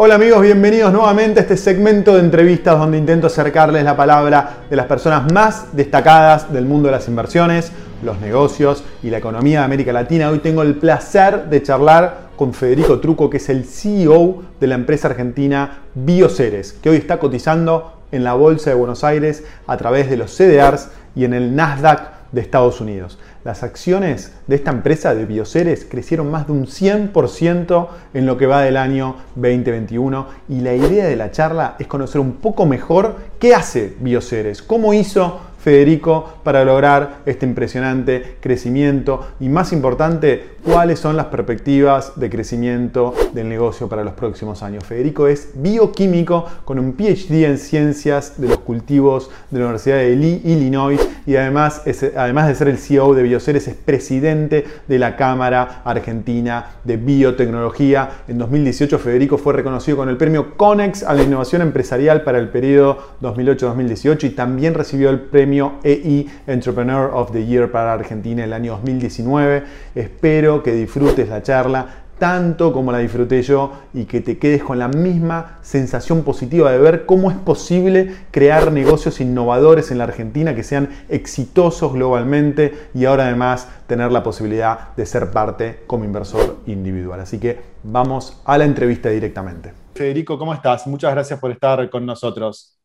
Hola amigos, bienvenidos nuevamente a este segmento de entrevistas donde intento acercarles la palabra de las personas más destacadas del mundo de las inversiones, los negocios y la economía de América Latina. Hoy tengo el placer de charlar con Federico Truco, que es el CEO de la empresa argentina Bioceres, que hoy está cotizando en la Bolsa de Buenos Aires a través de los CDRs y en el Nasdaq de Estados Unidos. Las acciones de esta empresa de Bioceres crecieron más de un 100% en lo que va del año 2021 y la idea de la charla es conocer un poco mejor qué hace Bioceres, cómo hizo Federico para lograr este impresionante crecimiento y más importante, cuáles son las perspectivas de crecimiento del negocio para los próximos años. Federico es bioquímico con un PhD en ciencias de los cultivos de la Universidad de Illinois y además, además de ser el CEO de Bioceres es presidente de la Cámara Argentina de Biotecnología. En 2018 Federico fue reconocido con el premio CONEX a la innovación empresarial para el periodo 2008-2018 y también recibió el premio EI Entrepreneur of the Year para Argentina el año 2019. Espero que disfrutes la charla tanto como la disfruté yo y que te quedes con la misma sensación positiva de ver cómo es posible crear negocios innovadores en la Argentina que sean exitosos globalmente y ahora además tener la posibilidad de ser parte como inversor individual. Así que vamos a la entrevista directamente. Federico, ¿cómo estás? Muchas gracias por estar con nosotros.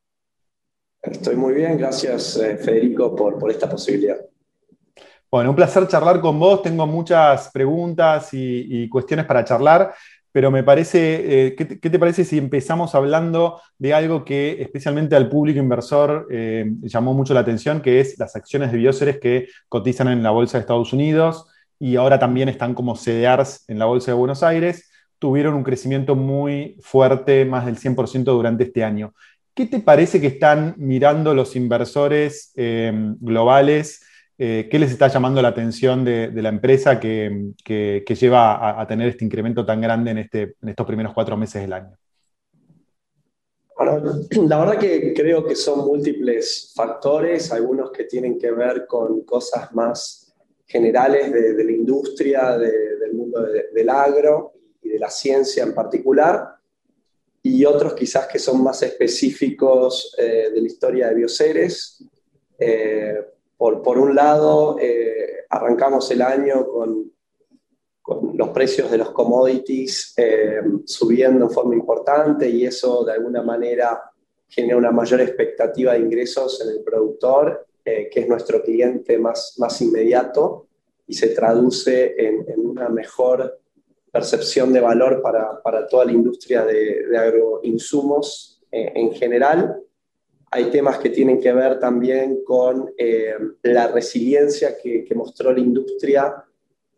Estoy muy bien, gracias eh, Federico por, esta posibilidad. Bueno, un placer charlar con vos. Tengo muchas preguntas y, cuestiones para charlar, pero me parece, eh, ¿qué, te, parece si empezamos hablando de algo que especialmente al público inversor eh, llamó mucho la atención, que es las acciones de Bioceres que cotizan en la Bolsa de Estados Unidos y ahora también están como CDRs en la Bolsa de Buenos Aires? Tuvieron un crecimiento muy fuerte, más del 100% durante este año. ¿Qué te parece que están mirando los inversores eh, globales? Eh, ¿Qué les está llamando la atención de, la empresa que, lleva a, tener este incremento tan grande este, en estos primeros cuatro meses del año? Bueno, la verdad que creo que son múltiples factores, algunos que tienen que ver con cosas más generales de, la industria, del mundo del agro y de la ciencia en particular, y otros quizás que son más específicos eh, de la historia de Bioceres. Eh, por, por, un lado, eh, arrancamos el año con, con, los precios de los commodities subiendo en forma importante y eso de alguna manera genera una mayor expectativa de ingresos en el productor, que es nuestro cliente más, más inmediato, y se traduce en, en una mejor percepción de valor para, para toda la industria de, de agroinsumos eh, en general. Hay temas que tienen que ver también con eh, la resiliencia que, mostró la industria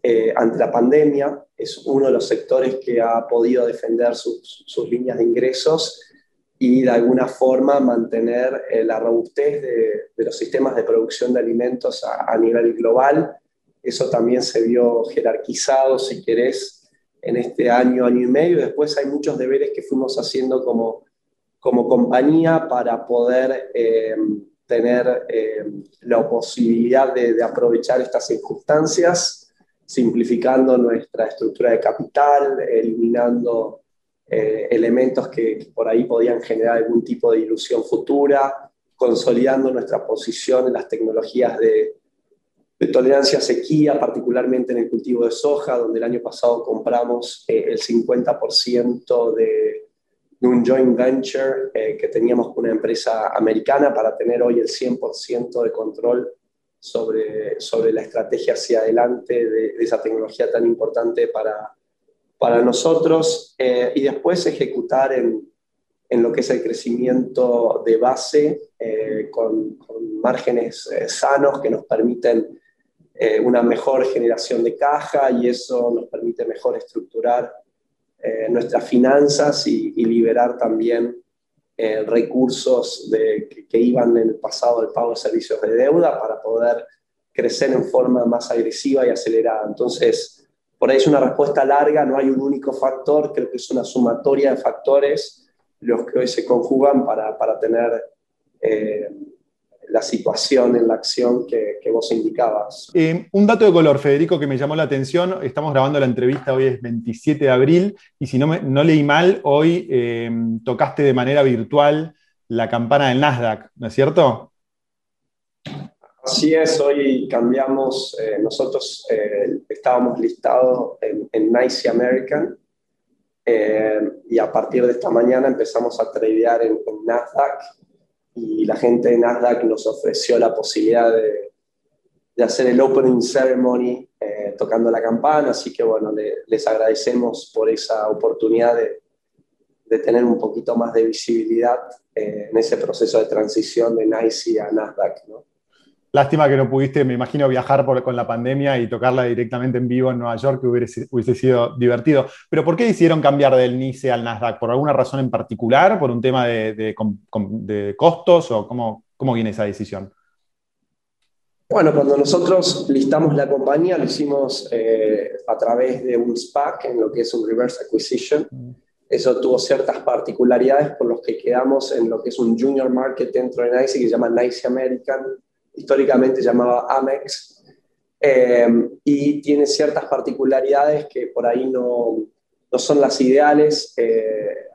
eh, ante la pandemia. Es uno de los sectores que ha podido defender sus, sus líneas de ingresos y de alguna forma mantener la robustez de, de, los sistemas de producción de alimentos a, a nivel global. Eso también se vio jerarquizado, si querés, en este año, año y medio. Después hay muchos deberes que fuimos haciendo como, como compañía para poder eh, tener eh, la posibilidad de, aprovechar estas circunstancias, simplificando nuestra estructura de capital, eliminando eh, elementos que, por ahí podían generar algún tipo de ilusión futura, consolidando nuestra posición en las tecnologías de, de tolerancia a sequía, particularmente en el cultivo de soja, donde el año pasado compramos eh, el 50% de, un joint venture eh, que teníamos con una empresa americana para tener hoy el 100% de control sobre, sobre la estrategia hacia adelante de, esa tecnología tan importante para, para nosotros eh, y después ejecutar en, en, lo que es el crecimiento de base con, con, márgenes sanos que nos permiten eh, una mejor generación de caja y eso nos permite mejor estructurar eh, nuestras finanzas y, liberar también eh, recursos de, que, iban en el pasado del pago de servicios de deuda para poder crecer en forma más agresiva y acelerada. Entonces, por ahí es una respuesta larga, no hay un único factor, creo que es una sumatoria de factores los que hoy se conjugan para, para tener la situación en la acción que, vos indicabas. Eh, un dato de color, Federico, que me llamó la atención, estamos grabando la entrevista, hoy es 27 de abril, y si no, me, no leí mal, hoy eh, tocaste de manera virtual la campana del Nasdaq, ¿no es cierto? Así es, hoy cambiamos, eh, nosotros estábamos listados en, en NICE American, y a partir de esta mañana empezamos a tradear en, en Nasdaq y la gente de Nasdaq nos ofreció la posibilidad de, de hacer el opening ceremony eh, tocando la campana, así que bueno, les agradecemos por esa oportunidad de, de tener un poquito más de visibilidad eh, en ese proceso de transición de NICE a Nasdaq. ¿no? Lástima que no pudiste, me imagino, viajar con la pandemia y tocarla directamente en vivo en Nueva York, que hubiese, hubiese, sido divertido. Pero ¿por qué decidieron cambiar del NICE al Nasdaq? ¿Por alguna razón en particular? ¿Por un tema de, costos? ¿O cómo, cómo viene esa decisión? Bueno, cuando nosotros listamos la compañía, lo hicimos eh, a través de un SPAC, en lo que es un reverse acquisition. Mm. Eso tuvo ciertas particularidades por los que quedamos en lo que es un junior market dentro de NICE que se llama NICE American, históricamente llamaba Amex, eh, y tiene ciertas particularidades que por ahí no, no son las ideales eh,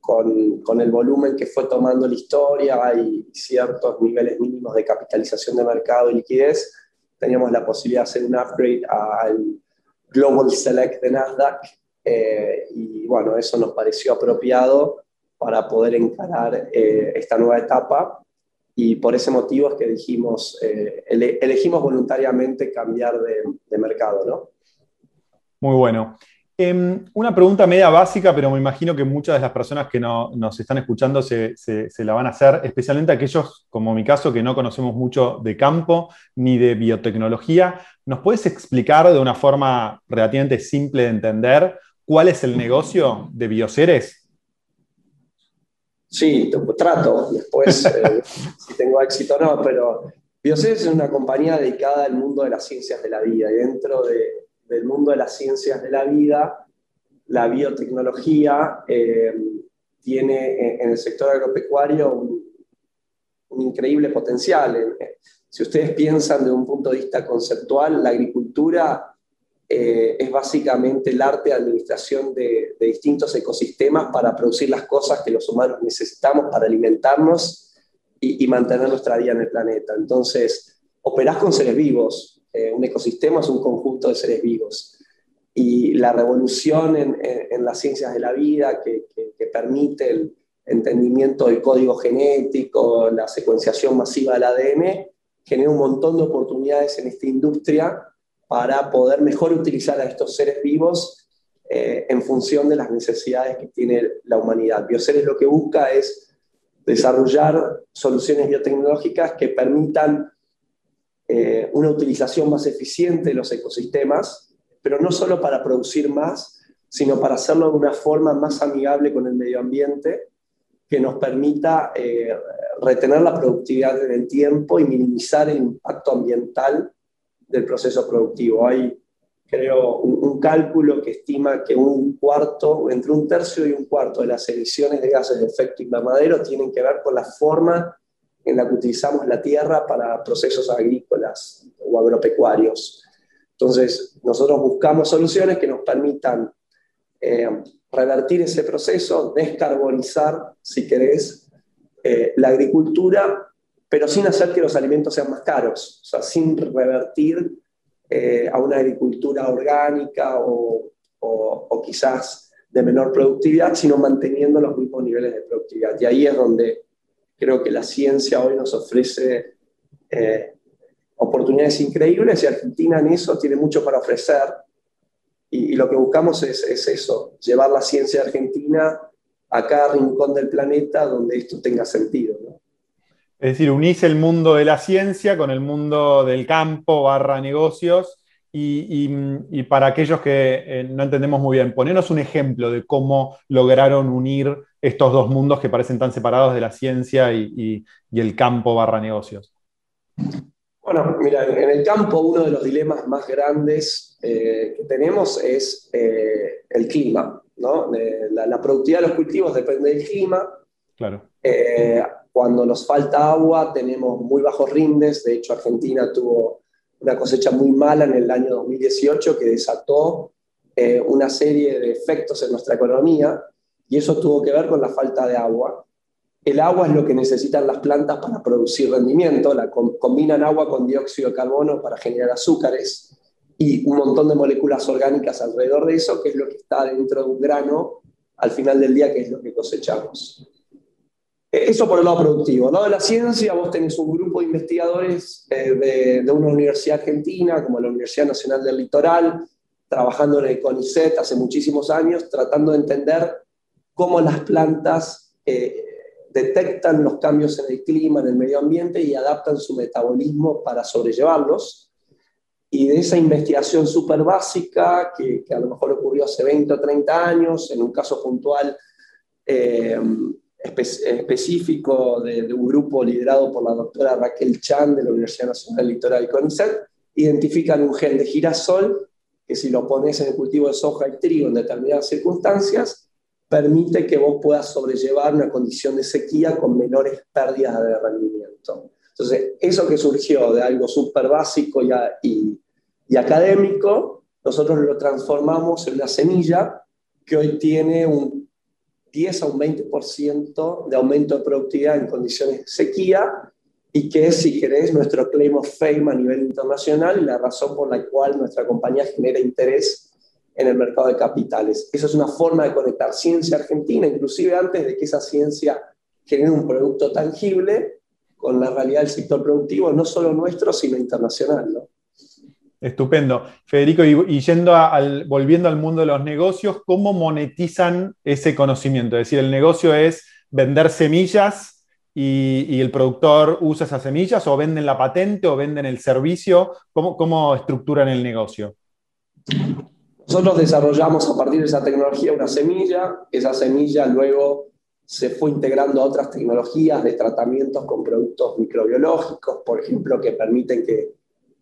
con, con, el volumen que fue tomando la historia y ciertos niveles mínimos de capitalización de mercado y liquidez. Teníamos la posibilidad de hacer un upgrade al Global Select de Nasdaq eh, y bueno, eso nos pareció apropiado para poder encarar esta nueva etapa y por ese motivo es que dijimos, eh, elegimos voluntariamente cambiar de, mercado, ¿no? Muy bueno. Em, una pregunta media básica, pero me imagino que muchas de las personas que nos están escuchando se, la van a hacer, especialmente aquellos, como mi caso, que no conocemos mucho de campo ni de biotecnología. ¿Nos puedes explicar de una forma relativamente simple de entender cuál es el negocio de Bioceres? Sí, trato, después eh, si tengo éxito o no, pero Bioceres es una compañía dedicada al mundo de las ciencias de la vida y dentro del mundo de las ciencias de la vida, la biotecnología eh, tiene en el sector agropecuario un, increíble potencial. Si ustedes piensan de un punto de vista conceptual, la agricultura eh, es básicamente el arte de administración de, distintos ecosistemas para producir las cosas que los humanos necesitamos para alimentarnos y, mantener nuestra vida en el planeta. Entonces, operás con seres vivos. Eh, un ecosistema es un conjunto de seres vivos. Y la revolución en, las ciencias de la vida que, que permite el entendimiento del código genético, la secuenciación masiva del ADN, genera un montón de oportunidades en esta industria para poder mejor utilizar a estos seres vivos eh, en función de las necesidades que tiene la humanidad. Bioceres lo que busca es desarrollar soluciones biotecnológicas que permitan eh, una utilización más eficiente de los ecosistemas, pero no solo para producir más, sino para hacerlo de una forma más amigable con el medio ambiente, que nos permita eh, retener la productividad en el tiempo y minimizar el impacto ambiental del proceso productivo. Hay, creo, un, cálculo que estima que un cuarto, entre un tercio y un cuarto de las emisiones de gases de efecto invernadero tienen que ver con la forma en la que utilizamos la tierra para procesos agrícolas o agropecuarios. Entonces, nosotros buscamos soluciones que nos permitan eh, revertir ese proceso, descarbonizar, si querés, eh, la agricultura pero sin hacer que los alimentos sean más caros, o sea, sin revertir eh, a una agricultura orgánica o, o, quizás de menor productividad, sino manteniendo los mismos niveles de productividad. Y ahí es donde creo que la ciencia hoy nos ofrece eh, oportunidades increíbles y Argentina en eso tiene mucho para ofrecer. Y, y lo que buscamos es, es, eso, llevar la ciencia argentina a cada rincón del planeta donde esto tenga sentido. ¿no? Es decir, unís el mundo de la ciencia con el mundo del campo barra negocios. Y, para aquellos que eh, no entendemos muy bien, ponenos un ejemplo de cómo lograron unir estos dos mundos que parecen tan separados de la ciencia y, el campo barra negocios. Bueno, mira, en el campo uno de los dilemas más grandes eh, que tenemos es eh, el clima. ¿no? La, la, productividad de los cultivos depende del clima. Claro cuando nos falta agua tenemos muy bajos rindes, de hecho Argentina tuvo una cosecha muy mala en el año 2018 que desató eh, una serie de efectos en nuestra economía y eso tuvo que ver con la falta de agua. El agua es lo que necesitan las plantas para producir rendimiento, la combinan agua con dióxido de carbono para generar azúcares y un montón de moléculas orgánicas alrededor de eso, que es lo que está dentro de un grano al final del día, que es lo que cosechamos. Eso por el lado productivo. Lado de la ciencia, vos tenés un grupo de investigadores eh, de, una universidad argentina, como la Universidad Nacional del Litoral, trabajando en el CONICET hace muchísimos años, tratando de entender cómo las plantas eh, detectan los cambios en el clima, en el medio ambiente y adaptan su metabolismo para sobrellevarlos. Y de esa investigación súper básica, que, que, a lo mejor ocurrió hace 20 o 30 años, en un caso puntual, eh, específico de, un grupo liderado por la doctora Raquel Chan de la Universidad Nacional Litoral y CONICET, identifican un gen de girasol que si lo pones en el cultivo de soja y trigo en determinadas circunstancias, permite que vos puedas sobrellevar una condición de sequía con menores pérdidas de rendimiento. Entonces, eso que surgió de algo súper básico y, y, y académico, nosotros lo transformamos en una semilla que hoy tiene un 10 a un 20% de aumento de productividad en condiciones de sequía y que es, si querés, nuestro claim of fame a nivel internacional y la razón por la cual nuestra compañía genera interés en el mercado de capitales. Eso es una forma de conectar ciencia argentina, inclusive antes de que esa ciencia genere un producto tangible, con la realidad del sector productivo, no solo nuestro, sino internacional. ¿no? Estupendo. Federico, y, yendo al, volviendo al mundo de los negocios, ¿cómo monetizan ese conocimiento? Es decir, el negocio es vender semillas y, el productor usa esas semillas o venden la patente o venden el servicio. ¿Cómo, cómo estructuran el negocio? Nosotros desarrollamos a partir de esa tecnología una semilla, esa semilla luego se fue integrando a otras tecnologías de tratamientos con productos microbiológicos, por ejemplo, que permiten que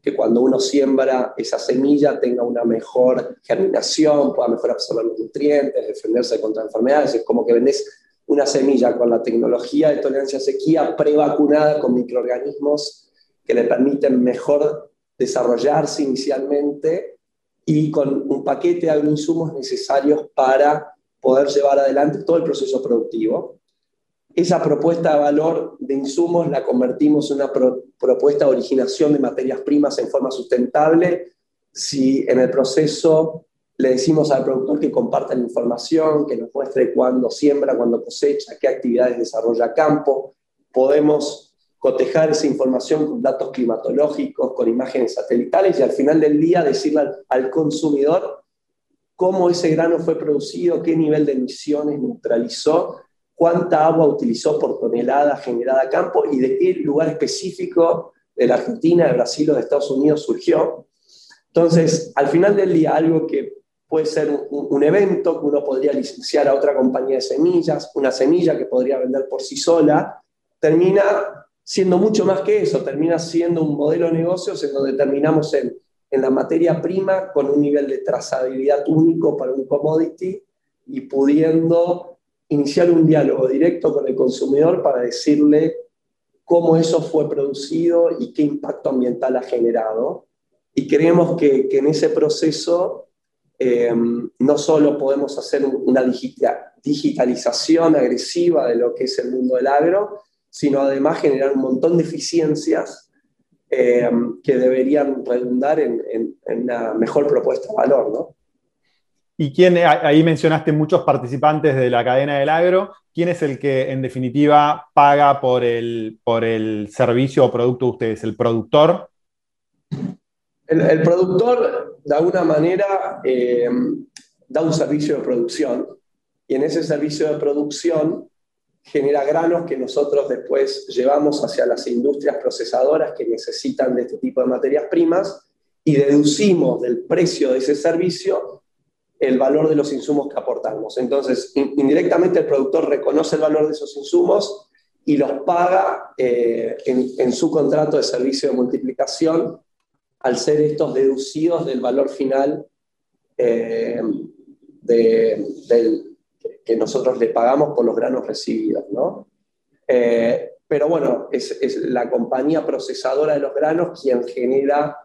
que cuando uno siembra esa semilla tenga una mejor germinación, pueda mejor absorber los nutrientes, defenderse contra enfermedades. Es como que vendés una semilla con la tecnología de tolerancia a sequía prevacunada con microorganismos que le permiten mejor desarrollarse inicialmente y con un paquete de agroinsumos necesarios para poder llevar adelante todo el proceso productivo esa propuesta de valor de insumos la convertimos en una propuesta de originación de materias primas en forma sustentable. Si en el proceso le decimos al productor que comparta la información, que nos muestre cuándo siembra, cuándo cosecha, qué actividades desarrolla a campo, podemos cotejar esa información con datos climatológicos, con imágenes satelitales y al final del día decirle al, al consumidor cómo ese grano fue producido, qué nivel de emisiones neutralizó cuánta agua utilizó por tonelada generada a campo y de qué lugar específico de la Argentina, de Brasil o de Estados Unidos surgió. Entonces, al final del día, algo que puede ser un, un, evento que uno podría licenciar a otra compañía de semillas, una semilla que podría vender por sí sola, termina siendo mucho más que eso, termina siendo un modelo de negocios en donde terminamos en, en la materia prima con un nivel de trazabilidad único para un commodity y pudiendo iniciar un diálogo directo con el consumidor para decirle cómo eso fue producido y qué impacto ambiental ha generado. Y creemos que, en ese proceso eh, no solo podemos hacer una digitalización agresiva de lo que es el mundo del agro, sino además generar un montón de eficiencias eh, que deberían redundar en, en, en, una mejor propuesta de valor. ¿no? ¿Y quién, ahí mencionaste muchos participantes de la cadena del agro, quién es el que en definitiva paga por el, por el servicio o producto de ustedes? ¿El productor? El, productor, de alguna manera, eh, da un servicio de producción y en ese servicio de producción genera granos que nosotros después llevamos hacia las industrias procesadoras que necesitan de este tipo de materias primas y deducimos del precio de ese servicio el valor de los insumos que aportamos. Entonces, indirectamente el productor reconoce el valor de esos insumos y los paga eh, en, su contrato de servicio de multiplicación al ser estos deducidos del valor final eh, de, que nosotros le pagamos por los granos recibidos. ¿no? Eh, pero bueno, es, la compañía procesadora de los granos quien genera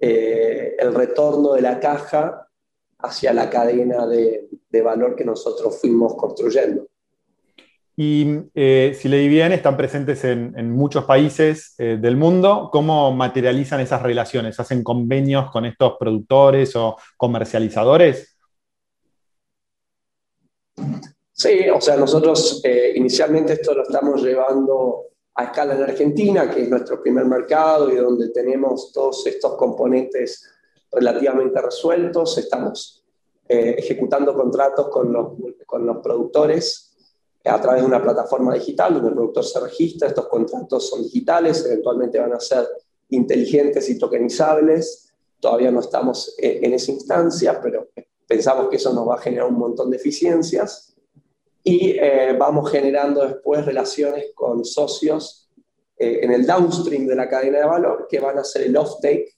el retorno de la caja hacia la cadena de, valor que nosotros fuimos construyendo. Y eh, si le bien, están presentes en, muchos países eh, del mundo. ¿Cómo materializan esas relaciones? ¿Hacen convenios con estos productores o comercializadores? Sí, o sea, nosotros eh, inicialmente esto lo estamos llevando a escala en Argentina, que es nuestro primer mercado y donde tenemos todos estos componentes relativamente resueltos. Estamos eh, ejecutando contratos con los, con los productores a través de una plataforma digital donde el productor se registra. Estos contratos son digitales, eventualmente van a ser inteligentes y tokenizables. Todavía no estamos eh, en esa instancia, pero pensamos que eso nos va a generar un montón de eficiencias y eh, vamos generando después relaciones con socios eh, en el downstream de la cadena de valor que van a hacer el offtake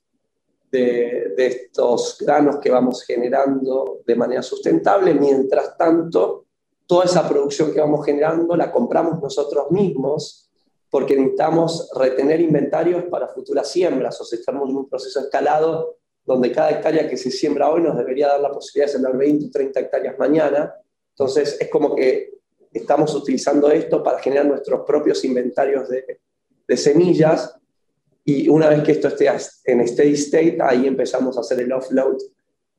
de, estos granos que vamos generando de manera sustentable. Mientras tanto, toda esa producción que vamos generando la compramos nosotros mismos porque necesitamos retener inventarios para futuras siembras, o sea, estamos en un proceso escalado donde cada hectárea que se siembra hoy nos debería dar la posibilidad de sembrar 20 o 30 hectáreas mañana, entonces, es como que estamos utilizando esto para generar nuestros propios inventarios de, semillas y una vez que esto esté en steady state, ahí empezamos a hacer el offload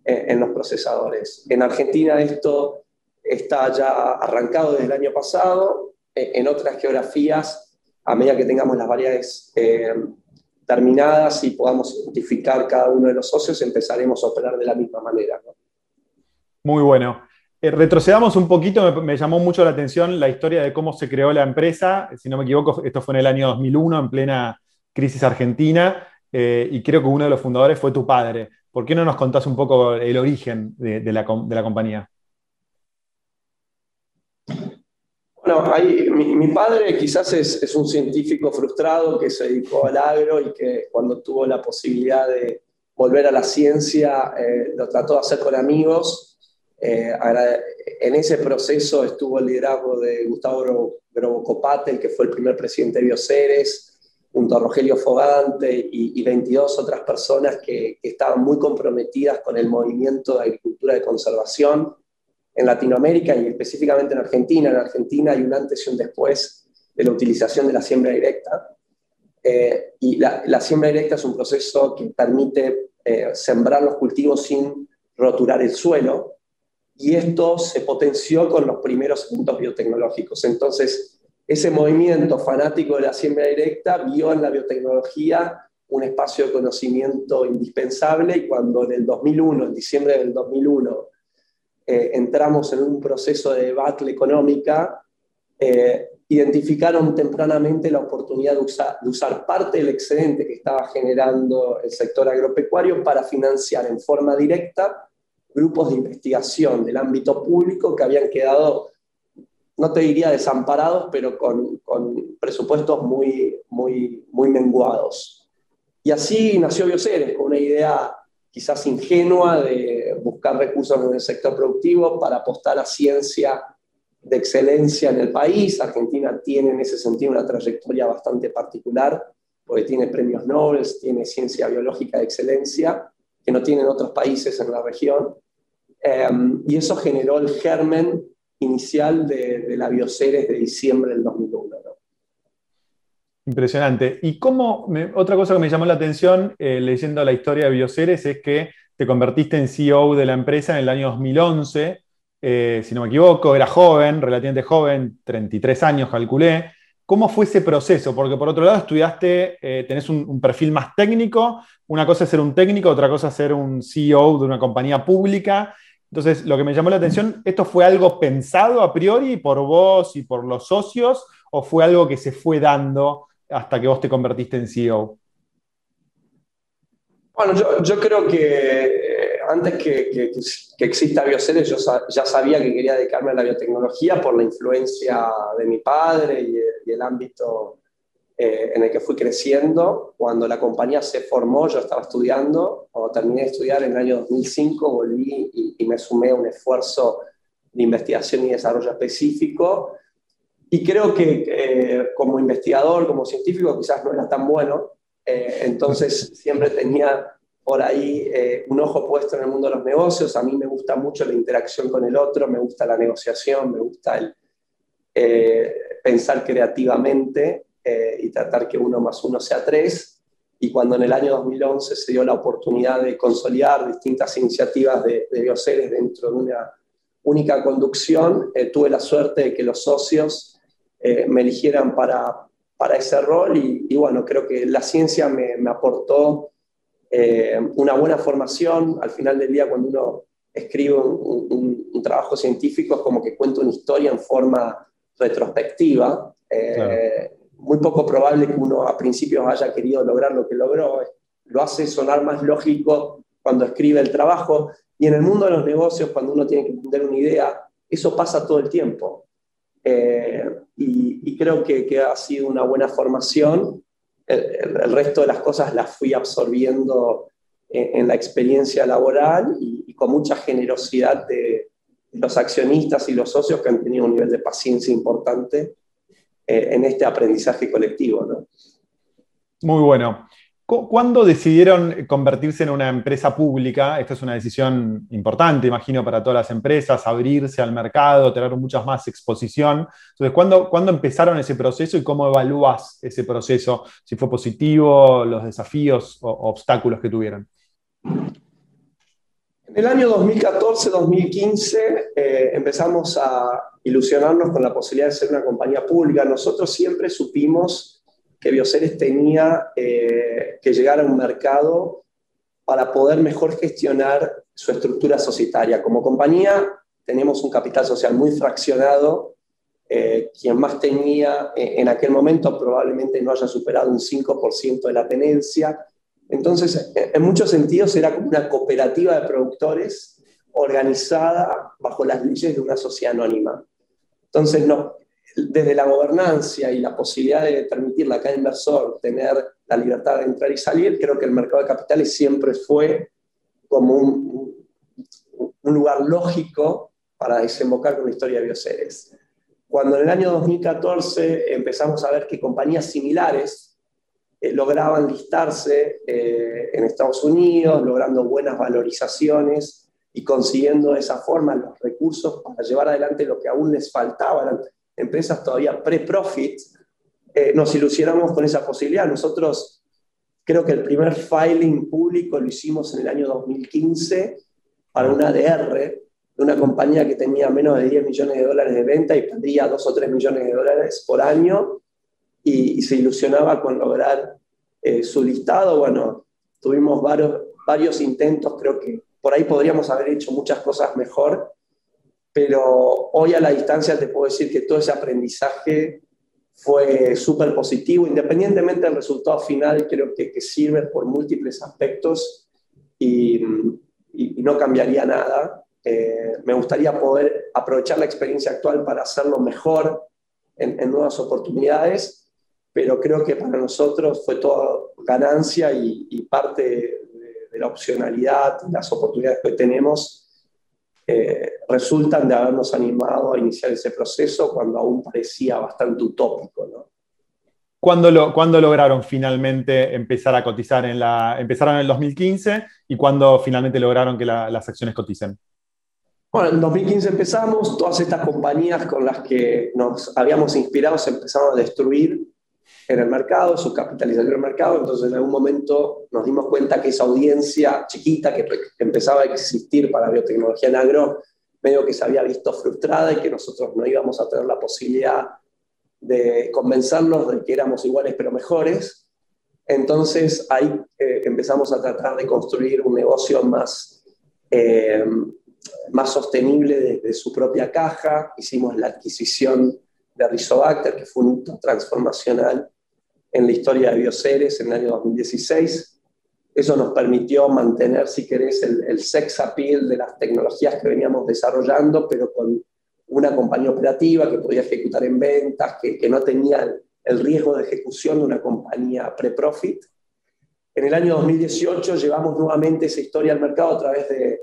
eh, en, los procesadores. En Argentina esto está ya arrancado desde el año pasado, eh, en otras geografías, a medida que tengamos las variedades eh, terminadas y podamos identificar cada uno de los socios, empezaremos a operar de la misma manera. Muy bueno. Retrocedamos un poquito, me, llamó mucho la atención la historia de cómo se creó la empresa. Si no me equivoco, esto fue en el año 2001, en plena crisis argentina, eh, y creo que uno de los fundadores fue tu padre. ¿Por qué no nos contás un poco el origen de, la, compañía? Bueno, mi, padre quizás es, un científico frustrado que se dedicó al agro y que cuando tuvo la posibilidad de volver a la ciencia eh, lo trató de hacer con amigos eh, en ese proceso estuvo el liderazgo de Gustavo Grobocopatel, que fue el primer presidente de Bioceres, junto a Rogelio Fogante y, 22 otras personas que, estaban muy comprometidas con el movimiento de agricultura de conservación en Latinoamérica y específicamente en Argentina. En Argentina hay un antes y un después de la utilización de la siembra directa. Eh, y la, siembra directa es un proceso que permite eh, sembrar los cultivos sin roturar el suelo, y esto se potenció con los primeros puntos biotecnológicos. Entonces, ese movimiento fanático de la siembra directa vio en la biotecnología un espacio de conocimiento indispensable y cuando en el 2001, en diciembre del 2001, eh, entramos en un proceso de debate económica, eh, identificaron tempranamente la oportunidad de usar, de usar parte del excedente que estaba generando el sector agropecuario para financiar en forma directa grupos de investigación del ámbito público que habían quedado, no te diría desamparados, pero con, presupuestos muy, muy, muy menguados. Y así nació Bioceres, con una idea quizás ingenua de buscar recursos en el sector productivo para apostar a ciencia de excelencia en el país. Argentina tiene en ese sentido una trayectoria bastante particular, porque tiene premios Nobel, tiene ciencia biológica de excelencia, que no tienen otros países en la región. Em, y eso generó el germen inicial de, la Bioceres de diciembre del 2001. Impresionante. Y cómo, otra cosa que me llamó la atención eh, leyendo la historia de Bioceres es que te convertiste en CEO de la empresa en el año 2011, eh, si no me equivoco, era joven, relativamente joven, 33 años calculé. ¿Cómo fue ese proceso? Porque por otro lado estudiaste, eh, tenés un, perfil más técnico, una cosa es ser un técnico, otra cosa es ser un CEO de una compañía pública. Entonces, lo que me llamó la atención, ¿esto fue algo pensado a priori por vos y por los socios o fue algo que se fue dando hasta que vos te convertiste en CEO? Bueno, yo, creo que eh, antes que, exista Bioceres, yo ya sabía que quería dedicarme a la biotecnología por la influencia de mi padre y el ámbito eh, en el que fui creciendo. Cuando la compañía se formó, yo estaba estudiando. Cuando terminé de estudiar en el año 2005, volví y, me sumé a un esfuerzo de investigación y desarrollo específico. y creo que eh, como investigador, como científico, quizás no era tan bueno, eh, entonces siempre tenía por ahí eh, un ojo puesto en el mundo de los negocios. A mí me gusta mucho la interacción con el otro, me gusta la negociación, me gusta el pensar creativamente y tratar que uno más uno sea tres. Y cuando en el año 2011 se dio la oportunidad de consolidar distintas iniciativas de, de bioseres dentro de una única conducción, tuve la suerte de que los socios eh, me eligieran para, para ese rol y, bueno, creo que la ciencia me, me aportó eh, una buena formación. Al final del día, cuando uno escribe un, un, trabajo científico, es como que cuenta una historia en forma retrospectiva. Eh, muy poco probable que uno a principios haya querido lograr lo que logró. Lo hace sonar más lógico cuando escribe el trabajo. Y en el mundo de los negocios, cuando uno tiene que entender una idea, eso pasa todo el tiempo. Eh, y, creo que, ha sido una buena formación. El, resto de las cosas las fui absorbiendo en, la experiencia laboral y, con mucha generosidad de, los accionistas y los socios que han tenido un nivel de paciencia importante en este aprendizaje colectivo. ¿no? Muy bueno. ¿Cuándo decidieron convertirse en una empresa pública? Esta es una decisión importante, imagino, para todas las empresas, abrirse al mercado, tener mucha más exposición. Entonces, ¿cuándo, ¿cuándo empezaron ese proceso y cómo evalúas ese proceso? Si fue positivo, los desafíos o obstáculos que tuvieron. En el año 2014-2015 eh, empezamos a ilusionarnos con la posibilidad de ser una compañía pública. Nosotros siempre supimos que Bioceres tenía eh, que llegar a un mercado para poder mejor gestionar su estructura societaria. Como compañía tenemos un capital social muy fraccionado. Eh, quien más tenía eh, en aquel momento probablemente no haya superado un 5% de la tenencia. Entonces, en muchos sentidos era como una cooperativa de productores organizada bajo las leyes de una sociedad anónima. Entonces, no, desde la gobernancia y la posibilidad de permitirle a cada inversor tener la libertad de entrar y salir, creo que el mercado de capitales siempre fue como un, un lugar lógico para desembocar con la historia de bioseres. Cuando en el año 2014 empezamos a ver que compañías similares eh, lograban listarse eh, en Estados Unidos, logrando buenas valorizaciones y consiguiendo de esa forma los recursos para llevar adelante lo que aún les faltaba, empresas todavía pre-profit, eh, nos ilusionamos con esa posibilidad. Nosotros creo que el primer filing público lo hicimos en el año 2015 para una ADR de una compañía que tenía menos de 10 millones de dólares de venta y perdía 2 o 3 millones de dólares por año y, se ilusionaba con lograr eh, su listado. Bueno, tuvimos varios, varios intentos, creo que por ahí podríamos haber hecho muchas cosas mejor, pero hoy a la distancia te puedo decir que todo ese aprendizaje fue súper positivo, independientemente del resultado final, creo que, que sirve por múltiples aspectos y, no cambiaría nada. Eh, me gustaría poder aprovechar la experiencia actual para hacerlo mejor en, nuevas oportunidades, pero creo que para nosotros fue toda ganancia y, parte de, de, la opcionalidad, las oportunidades que tenemos eh, resultan de habernos animado a iniciar ese proceso cuando aún parecía bastante utópico. ¿no? ¿Cuándo, lo, ¿Cuándo, lograron finalmente empezar a cotizar? En la, empezaron en el 2015 y cuándo finalmente lograron que las acciones coticen? Bueno, en 2015 empezamos, todas estas compañías con las que nos habíamos inspirado se empezaron a destruir en el mercado, su capitalización en el mercado, entonces en algún momento nos dimos cuenta que esa audiencia chiquita que empezaba a existir para biotecnología en agro, medio que se había visto frustrada y que nosotros no íbamos a tener la posibilidad de convencerlos de que éramos iguales pero mejores. Entonces ahí eh, empezamos a tratar de construir un negocio más, eh, más sostenible desde su propia caja. Hicimos la adquisición de Rizobacter, que fue un hito transformacional en la historia de Bioceres en el año 2016. Eso nos permitió mantener, si querés, el, el sex appeal de las tecnologías que veníamos desarrollando, pero con una compañía operativa que podía ejecutar en ventas, que, que no tenía el, riesgo de ejecución de una compañía pre-profit. En el año 2018 llevamos nuevamente esa historia al mercado a través de,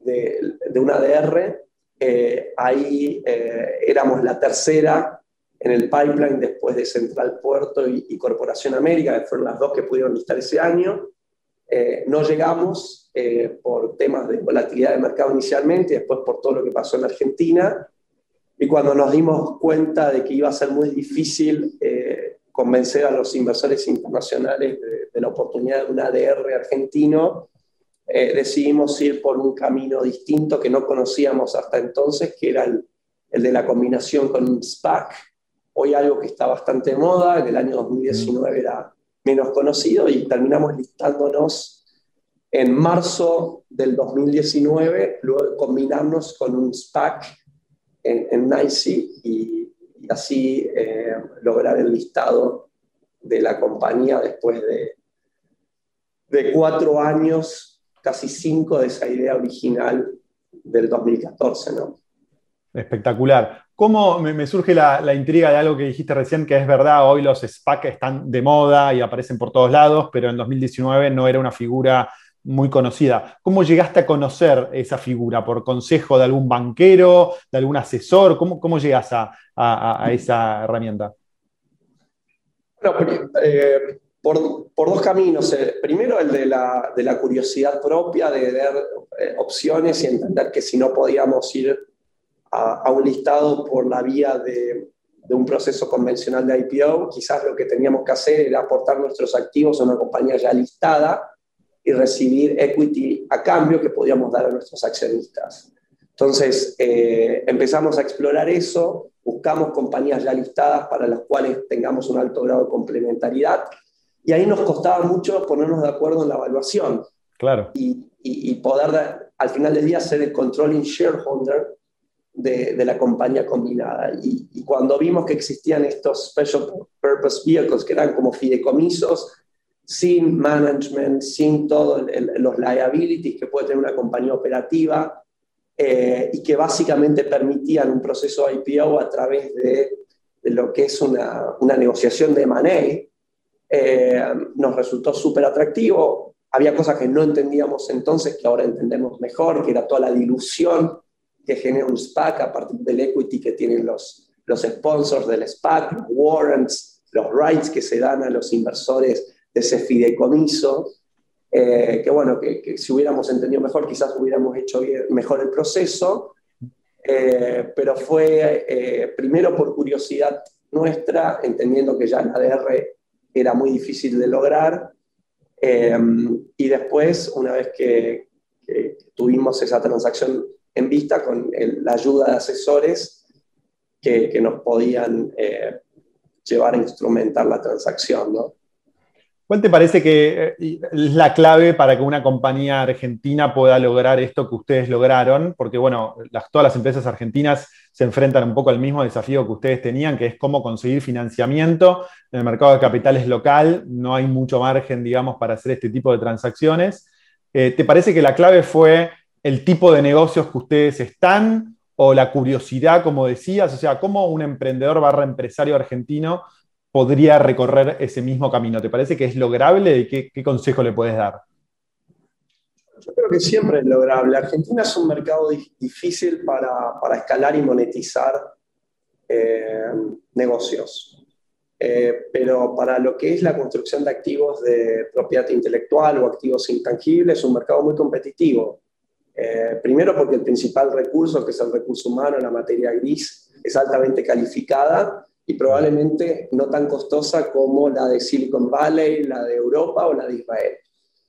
de, de una ADR. Eh, ahí eh, éramos la tercera en el pipeline después de Central Puerto y, Corporación América, que fueron las dos que pudieron listar ese año. Eh, no llegamos eh, por temas de volatilidad de mercado inicialmente, y después por todo lo que pasó en Argentina. Y cuando nos dimos cuenta de que iba a ser muy difícil eh, convencer a los inversores internacionales de, la oportunidad de un ADR argentino, decidimos ir por un camino distinto que no conocíamos hasta entonces, que era el, el de la combinación con un SPAC, hoy algo que está bastante de moda, en el año 2019 era menos conocido y terminamos listándonos en marzo del 2019, luego de combinarnos con un SPAC en, en NICE y, así eh, lograr el listado de la compañía después de, de cuatro años, casi cinco de esa idea original del 2014. ¿no? Espectacular. ¿Cómo me, surge la, intriga de algo que dijiste recién, que es verdad, hoy los SPAC están de moda y aparecen por todos lados, pero en 2019 no era una figura muy conocida. ¿Cómo llegaste a conocer esa figura? ¿Por consejo de algún banquero, de algún asesor? ¿Cómo, cómo llegas a, esa herramienta? Eh, por, dos caminos. Eh, primero el de la, curiosidad propia, de ver eh, opciones y entender que si no podíamos ir a, un listado por la vía de, un proceso convencional de IPO, quizás lo que teníamos que hacer era aportar nuestros activos a una compañía ya listada y recibir equity a cambio que podíamos dar a nuestros accionistas. Entonces, eh, empezamos a explorar eso, buscamos compañías ya listadas para las cuales tengamos un alto grado de complementariedad y ahí nos costaba mucho ponernos de acuerdo en la evaluación. Claro. Y, y poder, al final del día, ser el controlling shareholder de, la compañía combinada. Y, cuando vimos que existían estos Special Purpose Vehicles, que eran como fideicomisos, sin management, sin todos los liabilities que puede tener una compañía operativa, eh, y que básicamente permitían un proceso IPO a través de, lo que es una, una negociación de money, eh, nos resultó súper atractivo. Había cosas que no entendíamos entonces que ahora entendemos mejor, que era toda la dilución que genera un SPAC a partir del equity que tienen los, los sponsors del SPAC, los warrants, los rights que se dan a los inversores de ese fideicomiso. Eh, que bueno, que, si hubiéramos entendido mejor, quizás hubiéramos hecho mejor el proceso, eh, pero fue eh, primero por curiosidad nuestra, entendiendo que ya el ADR era muy difícil de lograr, y después, una vez que, que tuvimos esa transacción en vista con la ayuda de asesores que, nos podían eh, llevar a instrumentar la transacción. ¿Cuál te parece que eh, es la clave para que una compañía argentina pueda lograr esto que ustedes lograron? Porque, bueno, todas las empresas argentinas se enfrentan un poco al mismo desafío que ustedes tenían, que es cómo conseguir financiamiento. En el mercado de capitales local no hay mucho margen, digamos, para hacer este tipo de transacciones. Eh, ¿Te parece que la clave fue el tipo de negocios que ustedes están o la curiosidad, como decías? O sea, ¿cómo un emprendedor barra empresario argentino podría recorrer ese mismo camino? ¿Te parece que es lograble y qué, consejo le puedes dar? Yo creo que siempre es lograble. Argentina es un mercado difícil para, escalar y monetizar eh, negocios. Eh, pero para lo que es la construcción de activos de propiedad intelectual o activos intangibles, es un mercado muy competitivo. Eh, primero porque el principal recurso, que es el recurso humano, la materia gris, es altamente calificada y probablemente no tan costosa como la de Silicon Valley, la de Europa o la de Israel.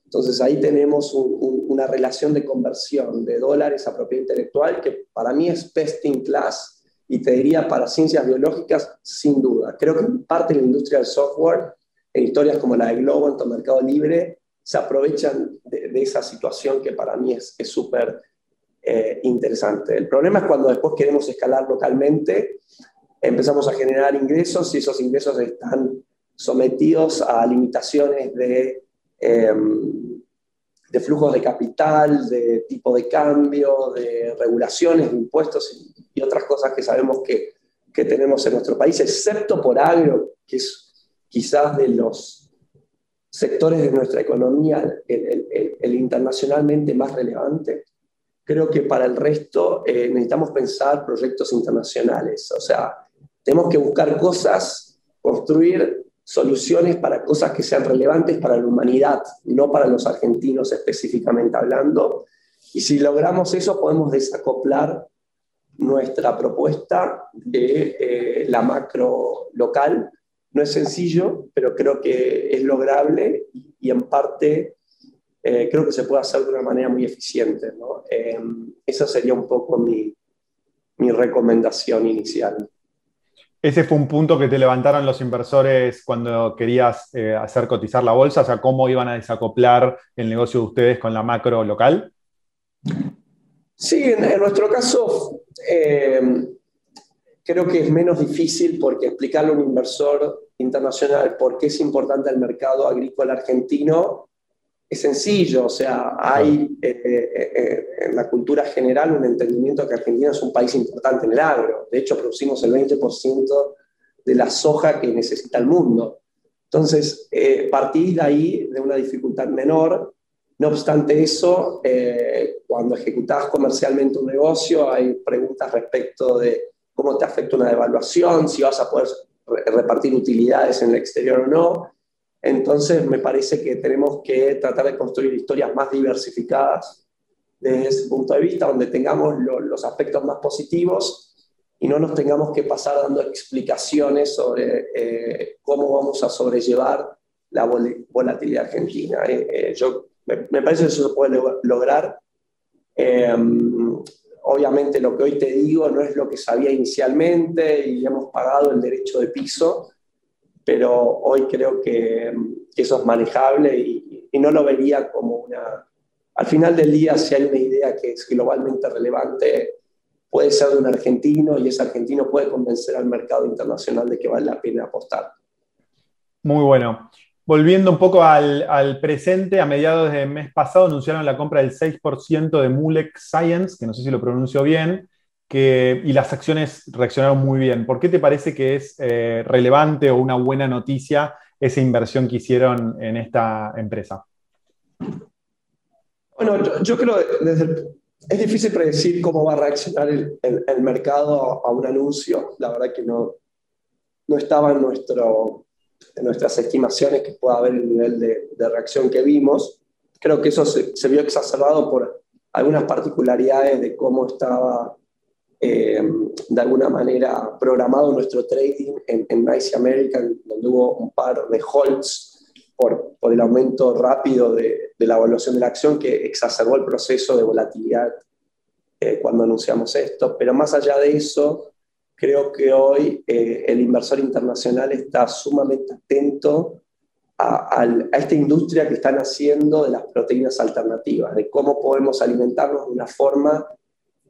Entonces ahí tenemos una relación de conversión de dólares a propiedad intelectual que para mí es best in class y te diría para ciencias biológicas sin duda. Creo que parte de la industria del software, en historias como la de Globo, en Mercado Libre, se aprovechan de, esa situación que para mí es súper eh, interesante. El problema es cuando después queremos escalar localmente, empezamos a generar ingresos y esos ingresos están sometidos a limitaciones de, em, de flujos de capital, de tipo de cambio, de regulaciones, de impuestos y, otras cosas que sabemos que, que tenemos en nuestro país, excepto por agro, que es quizás de los sectores de nuestra economía el, internacionalmente más relevante, creo que para el resto eh, necesitamos pensar proyectos internacionales. O sea, tenemos que buscar cosas, construir soluciones para cosas que sean relevantes para la humanidad, no para los argentinos específicamente hablando. Y si logramos eso, podemos desacoplar nuestra propuesta de eh, la macro local. No es sencillo, pero creo que es lograble y, en parte eh, creo que se puede hacer de una manera muy eficiente. Eh, esa sería un poco mi, mi recomendación inicial. Ese fue un punto que te levantaron los inversores cuando querías eh, hacer cotizar la bolsa, o sea, cómo iban a desacoplar el negocio de ustedes con la macro local. Sí, en, nuestro caso eh, creo que es menos difícil porque explicarle a un inversor internacional por qué es importante el mercado agrícola argentino es sencillo, o sea, hay eh, eh, eh, en la cultura general un entendimiento que Argentina es un país importante en el agro. De hecho, producimos el 20% de la soja que necesita el mundo. Entonces, partí de ahí de una dificultad menor. No obstante eso, cuando ejecutás comercialmente un negocio, hay preguntas respecto de cómo te afecta una devaluación, si vas a poder repartir utilidades en el exterior o no entonces, me parece que tenemos que tratar de construir historias más diversificadas desde ese punto de vista, donde tengamos los aspectos más positivos y no nos tengamos que pasar dando explicaciones sobre eh, cómo vamos a sobrellevar la volatilidad argentina. Eh, eh, yo, me, parece que eso se puede lograr. Obviamente lo que hoy te digo no es lo que sabía inicialmente y hemos pagado el derecho de piso pero hoy creo que, eso es manejable y, no lo vería como una... Al final del día, si hay una idea que es globalmente relevante, puede ser de un argentino y ese argentino puede convencer al mercado internacional de que vale la pena apostar. Muy bueno. Volviendo un poco al, presente, a mediados del mes pasado anunciaron la compra del 6% de Mulex Science, que no sé si lo pronuncio bien, y las acciones reaccionaron muy bien. ¿Por qué te parece que es eh, relevante o una buena noticia esa inversión que hicieron en esta empresa? Bueno, yo, creo que es difícil predecir cómo va a reaccionar el, mercado a un anuncio. La verdad que no, no estaba en, nuestro, en nuestras estimaciones que pueda haber el nivel de, reacción que vimos. Creo que eso se, se vio exacerbado por algunas particularidades de cómo estaba eh, de alguna manera programado nuestro trading en, en Nice American, donde hubo un par de holds por, por el aumento rápido de, de, la evaluación de la acción que exacerbó el proceso de volatilidad eh, cuando anunciamos esto. Pero más allá de eso, creo que hoy eh, el inversor internacional está sumamente atento a, a, esta industria que están haciendo de las proteínas alternativas, de cómo podemos alimentarnos de una forma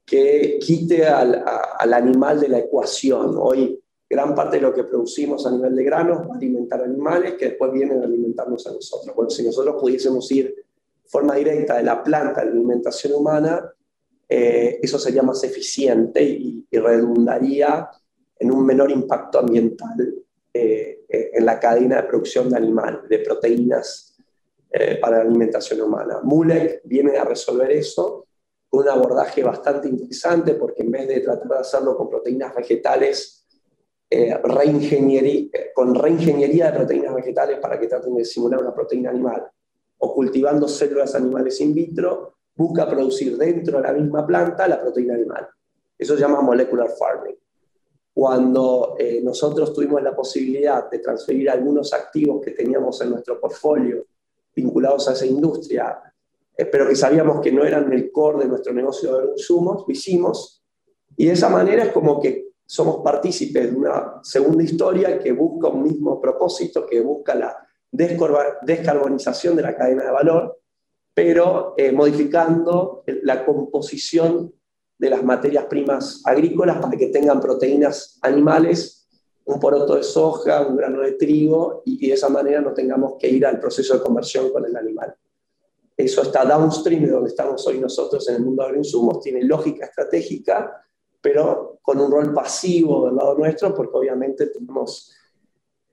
que quite al, al, animal de la ecuación. Hoy gran parte de lo que producimos a nivel de granos va a alimentar animales que después vienen a alimentarnos a nosotros. Bueno, si nosotros pudiésemos ir de forma directa de la planta a la alimentación humana, eh, eso sería más eficiente y, redundaría en un menor impacto ambiental eh, eh, en la cadena de producción de animales, de proteínas para la alimentación humana. MULEC viene a resolver eso con un abordaje bastante interesante, porque en vez de tratar de hacerlo con proteínas vegetales, eh, con reingeniería de proteínas vegetales para que traten de simular una proteína animal, o cultivando células animales in vitro, busca producir dentro de la misma planta la proteína animal. Eso se llama molecular farming. Cuando eh, nosotros tuvimos la posibilidad de transferir algunos activos que teníamos en nuestro portfolio vinculados a esa industria pero que sabíamos que no eran el core de nuestro negocio de consumos, lo hicimos. Y de esa manera es como que somos partícipes de una segunda historia que busca un mismo propósito, que busca la descarbonización de la cadena de valor, pero eh, modificando la composición de las materias primas agrícolas para que tengan proteínas animales, un poroto de soja, un grano de trigo, y de esa manera no tengamos que ir al proceso de conversión con el animal. Eso está downstream de donde estamos hoy nosotros en el mundo de agroinsumos, tiene lógica estratégica, pero con un rol pasivo del lado nuestro, porque obviamente tenemos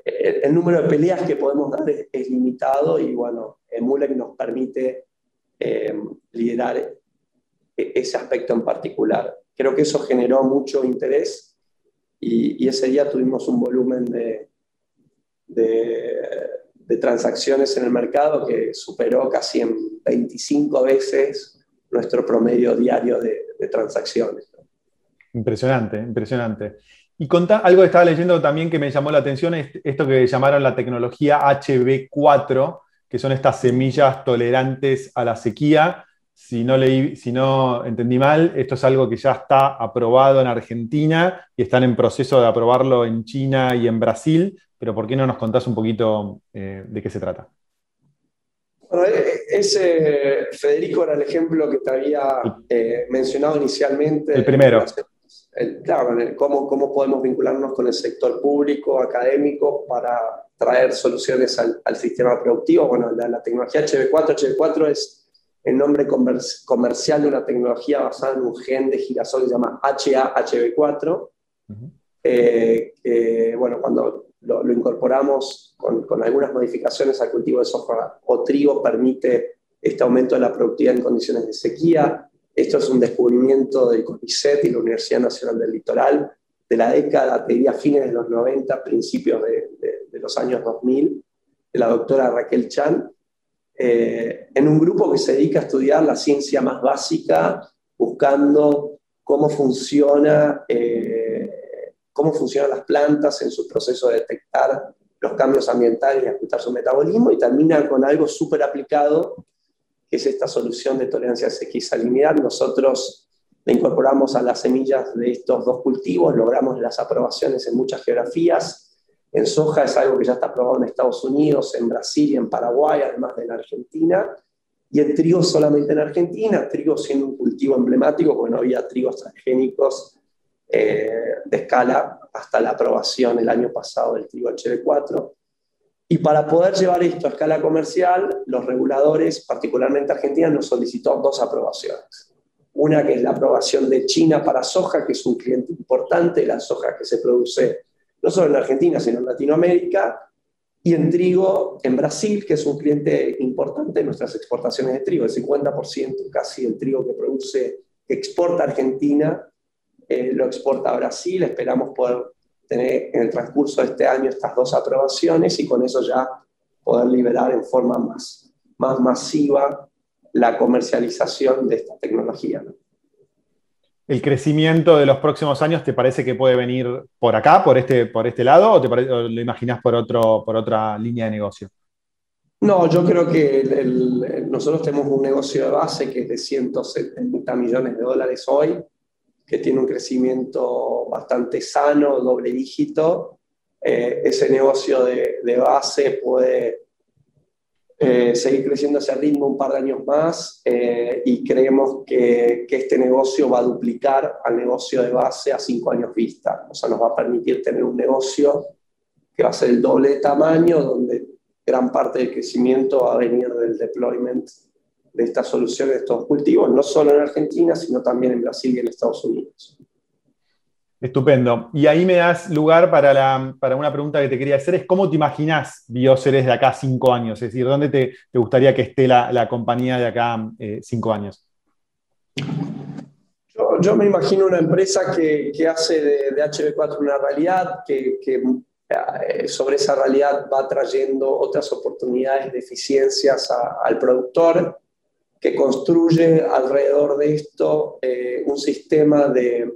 eh, el, número de peleas que podemos dar es, limitado y bueno, Mulek nos permite eh, liderar e, ese aspecto en particular. Creo que eso generó mucho interés y, ese día tuvimos un volumen de, de, transacciones en el mercado que superó casi en 25 veces nuestro promedio diario de, transacciones. Impresionante, impresionante. Y conta, algo que estaba leyendo también que me llamó la atención es esto que llamaron la tecnología HB4, que son estas semillas tolerantes a la sequía. Si no, leí, si no entendí mal, esto es algo que ya está aprobado en Argentina y están en proceso de aprobarlo en China y en Brasil, pero ¿por qué no nos contás un poquito eh, de qué se trata? Bueno, e, ese, Federico era el ejemplo que te había eh, mencionado inicialmente. El primero. claro, cómo, cómo podemos vincularnos con el sector público, académico, para traer soluciones al, sistema productivo. Bueno, la, tecnología HB4, HB4 es el nombre comercial de una tecnología basada en un gen de girasol que se llama HA-HB4. Eh, que, bueno, cuando lo, incorporamos con, con, algunas modificaciones al cultivo de soja o trigo, permite este aumento de la productividad en condiciones de sequía. Esto es un descubrimiento del CONICET y la Universidad Nacional del Litoral de la década, te diría fines de los 90, principios de, los años 2000, de la doctora Raquel Chan, eh, en un grupo que se dedica a estudiar la ciencia más básica, buscando cómo funciona, eh, cómo funcionan las plantas en su proceso de detectar los cambios ambientales y ajustar su metabolismo, y termina con algo súper aplicado, que es esta solución de tolerancia a salinidad. Nosotros la incorporamos a las semillas de estos dos cultivos, logramos las aprobaciones en muchas geografías. En soja es algo que ya está aprobado en Estados Unidos, en Brasil y en Paraguay, además de en Argentina. Y en trigo solamente en Argentina, trigo siendo un cultivo emblemático, porque no había trigos transgénicos eh, de escala hasta la aprobación el año pasado del trigo HB4. Y para poder llevar esto a escala comercial, los reguladores, particularmente Argentina, nos solicitó dos aprobaciones. Una que es la aprobación de China para soja, que es un cliente importante, la soja que se produce no solo en Argentina, sino en Latinoamérica, y en trigo en Brasil, que es un cliente importante en nuestras exportaciones de trigo. El 50% casi del trigo que produce, que exporta Argentina, eh, lo exporta a Brasil. Esperamos poder tener en el transcurso de este año estas dos aprobaciones y con eso ya poder liberar en forma más, más masiva la comercialización de esta tecnología. ¿El crecimiento de los próximos años te parece que puede venir por acá, por este, por este lado, o, te lo imaginas por, otro, por otra línea de negocio? No, yo creo que nosotros tenemos un negocio de base que es de 170 millones de dólares hoy, que tiene un crecimiento bastante sano, doble dígito. Eh, ese negocio de, de base puede eh, seguir creciendo a ese ritmo un par de años más eh, y creemos que, que, este negocio va a duplicar al negocio de base a cinco años vista. O sea, nos va a permitir tener un negocio que va a ser el doble de tamaño, donde gran parte del crecimiento va a venir del deployment de estas soluciones, de estos cultivos, no solo en Argentina, sino también en Brasil y en Estados Unidos. Estupendo. Y ahí me das lugar para, para, una pregunta que te quería hacer, es cómo te imaginas Bioceres de acá cinco años? Es decir, ¿dónde te, gustaría que esté la, compañía de acá eh, cinco años? Yo, me imagino una empresa que, hace de, HB4 una realidad, que, eh, sobre esa realidad va trayendo otras oportunidades de eficiencias al productor, que construye alrededor de esto eh, un sistema de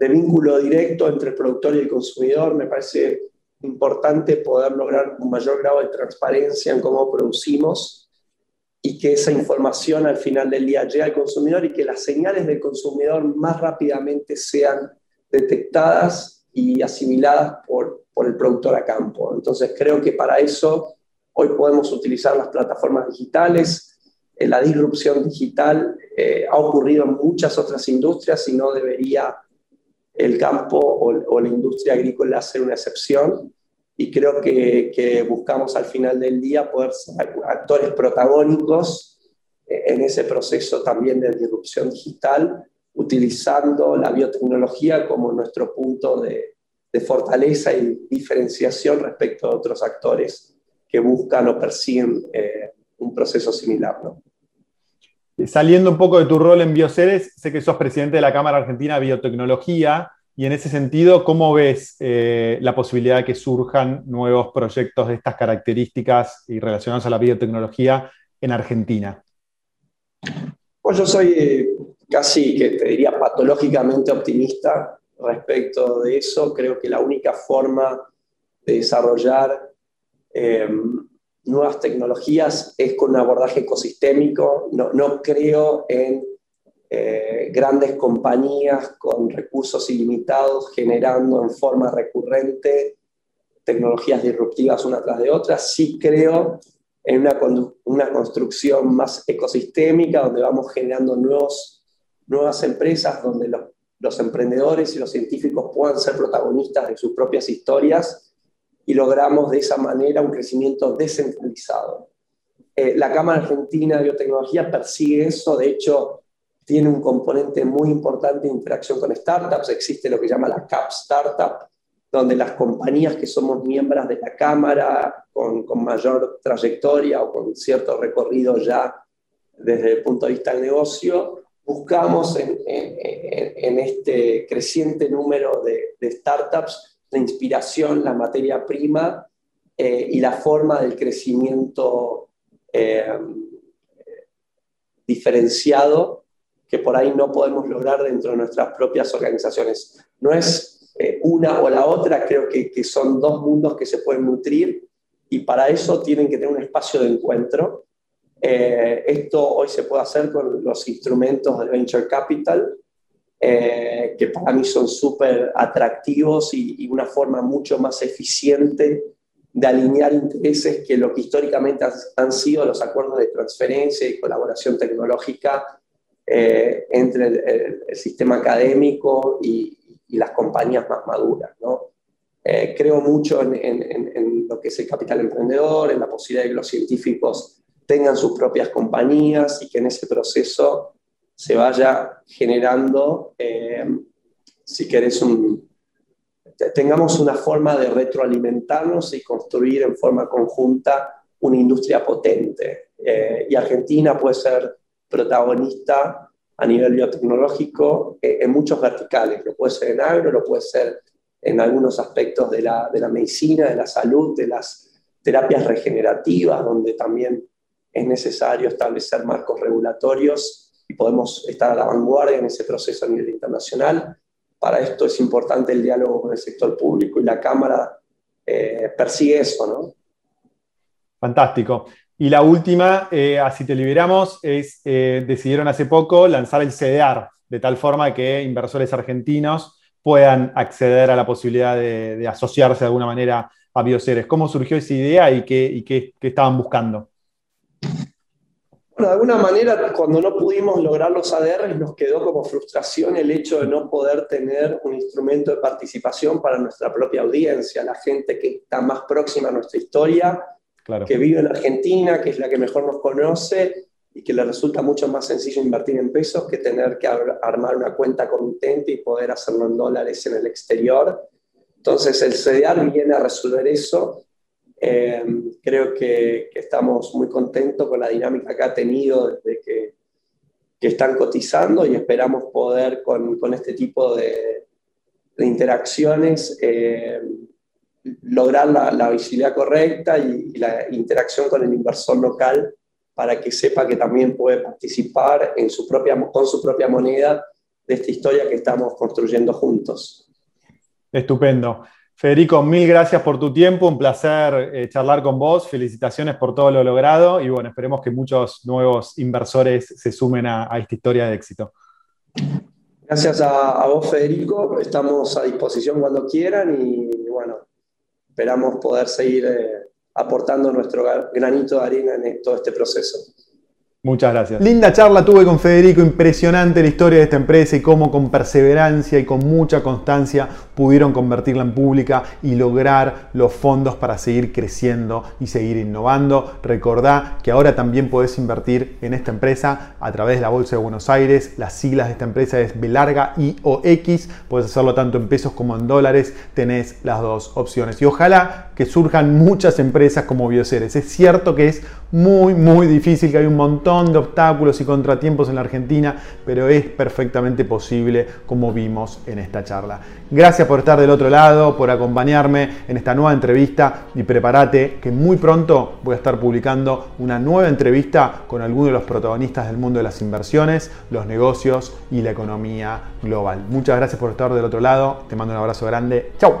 de vínculo directo entre el productor y el consumidor. Me parece importante poder lograr un mayor grado de transparencia en cómo producimos y que esa información al final del día llegue al consumidor y que las señales del consumidor más rápidamente sean detectadas y asimiladas por, por el productor a campo. Entonces creo que para eso hoy podemos utilizar las plataformas digitales. Eh, la disrupción digital eh, ha ocurrido en muchas otras industrias y no debería el campo o, la industria agrícola hacer una excepción y creo que, buscamos al final del día poder ser actores protagónicos en ese proceso también de disrupción digital, utilizando la biotecnología como nuestro punto de, fortaleza y diferenciación respecto a otros actores que buscan o persiguen eh, un proceso similar. ¿no? Saliendo un poco de tu rol en Bioceres, sé que sos presidente de la Cámara Argentina de Biotecnología Y en ese sentido, ¿cómo ves eh, la posibilidad de que surjan nuevos proyectos de estas características y relacionados a la biotecnología en Argentina? Pues yo soy casi que te diría patológicamente optimista respecto de eso. Creo que la única forma de desarrollar nuevas tecnologías es con un abordaje ecosistémico. No, creo en eh, grandes compañías con recursos ilimitados generando en forma recurrente tecnologías disruptivas una tras de otra. Sí creo en una, construcción más ecosistémica donde vamos generando nuevos, nuevas empresas, donde los emprendedores y los científicos puedan ser protagonistas de sus propias historias y logramos de esa manera un crecimiento descentralizado. Eh, la Cámara Argentina de Biotecnología persigue eso, de hecho tiene un componente muy importante de interacción con startups, existe lo que llama la CAP Startup, donde las compañías que somos miembros de la Cámara, con, con mayor trayectoria o con cierto recorrido ya desde el punto de vista del negocio, buscamos en, en, este creciente número de, de, startups la inspiración, la materia prima eh, y la forma del crecimiento eh, diferenciado que por ahí no podemos lograr dentro de nuestras propias organizaciones. No es eh, una o la otra, creo que, que son dos mundos que se pueden nutrir y para eso tienen que tener un espacio de encuentro eh, esto hoy se puede hacer con los instrumentos de Venture Capital, eh, que para mí son súper atractivos y, una forma mucho más eficiente de alinear intereses que lo que históricamente han, sido los acuerdos de transferencia y colaboración tecnológica eh, entre el, sistema académico y, las compañías más maduras. ¿no? creo mucho en, en, lo que es el capital emprendedor, en la posibilidad de que los científicos tengan sus propias compañías y que en ese proceso se vaya generando, eh, si querés, un, tengamos una forma de retroalimentarnos y construir en forma conjunta una industria potente. Eh, y Argentina puede ser protagonista a nivel biotecnológico eh, en muchos verticales. Lo puede ser en agro, lo puede ser en algunos aspectos de la, de la medicina, de la salud, de las terapias regenerativas, donde también es necesario establecer marcos regulatorios y podemos estar a la vanguardia en ese proceso a nivel internacional. Para esto es importante el diálogo con el sector público y la Cámara eh, persigue eso, ¿no? Fantástico. Y la última, eh, así te liberamos, es, eh, decidieron hace poco lanzar el CDR, de tal forma que inversores argentinos puedan acceder a la posibilidad de, asociarse de alguna manera a Bioceres. ¿Cómo surgió esa idea y qué estaban buscando? De alguna manera, cuando no pudimos lograr los ADR, nos quedó como frustración el hecho de no poder tener un instrumento de participación para nuestra propia audiencia, la gente que está más próxima a nuestra historia, que vive en Argentina, que es la que mejor nos conoce y que le resulta mucho más sencillo invertir en pesos que tener que armar una cuenta comitente y poder hacerlo en dólares en el exterior. Entonces, el CDR viene a resolver eso eh, creo que, estamos muy contentos con la dinámica que ha tenido desde que, que están cotizando y esperamos poder con, con este tipo de, de interacciones eh, lograr la, la, visibilidad correcta y, la interacción con el inversor local para que sepa que también puede participar en su propia, con su propia moneda de esta historia que estamos construyendo juntos. Estupendo. Federico, mil gracias por tu tiempo, un placer eh, charlar con vos, felicitaciones por todo lo logrado y bueno, esperemos que muchos nuevos inversores se sumen a, esta historia de éxito. Gracias a, vos, Federico, estamos a disposición cuando quieran y bueno, esperamos poder seguir eh, aportando nuestro granito de arena en todo este proceso. Muchas gracias. Linda charla tuve con Federico, impresionante la historia de esta empresa y cómo con perseverancia y con mucha constancia pudieron convertirla en pública y lograr los fondos para seguir creciendo y seguir innovando. Recordá que ahora también podés invertir en esta empresa a través de la Bolsa de Buenos Aires. Las siglas de esta empresa es B larga IOX. Puedes hacerlo tanto en pesos como en dólares. Tenés las dos opciones. Y ojalá que surjan muchas empresas como Bioceres. Es cierto que es muy, muy difícil, que hay un montón de obstáculos y contratiempos en la Argentina, pero es perfectamente posible como vimos en esta charla. Gracias por estar del otro lado, por acompañarme en esta nueva entrevista y prepárate que muy pronto voy a estar publicando una nueva entrevista con algunos de los protagonistas del mundo de las inversiones, los negocios y la economía global. Muchas gracias por estar del otro lado, te mando un abrazo grande, chao.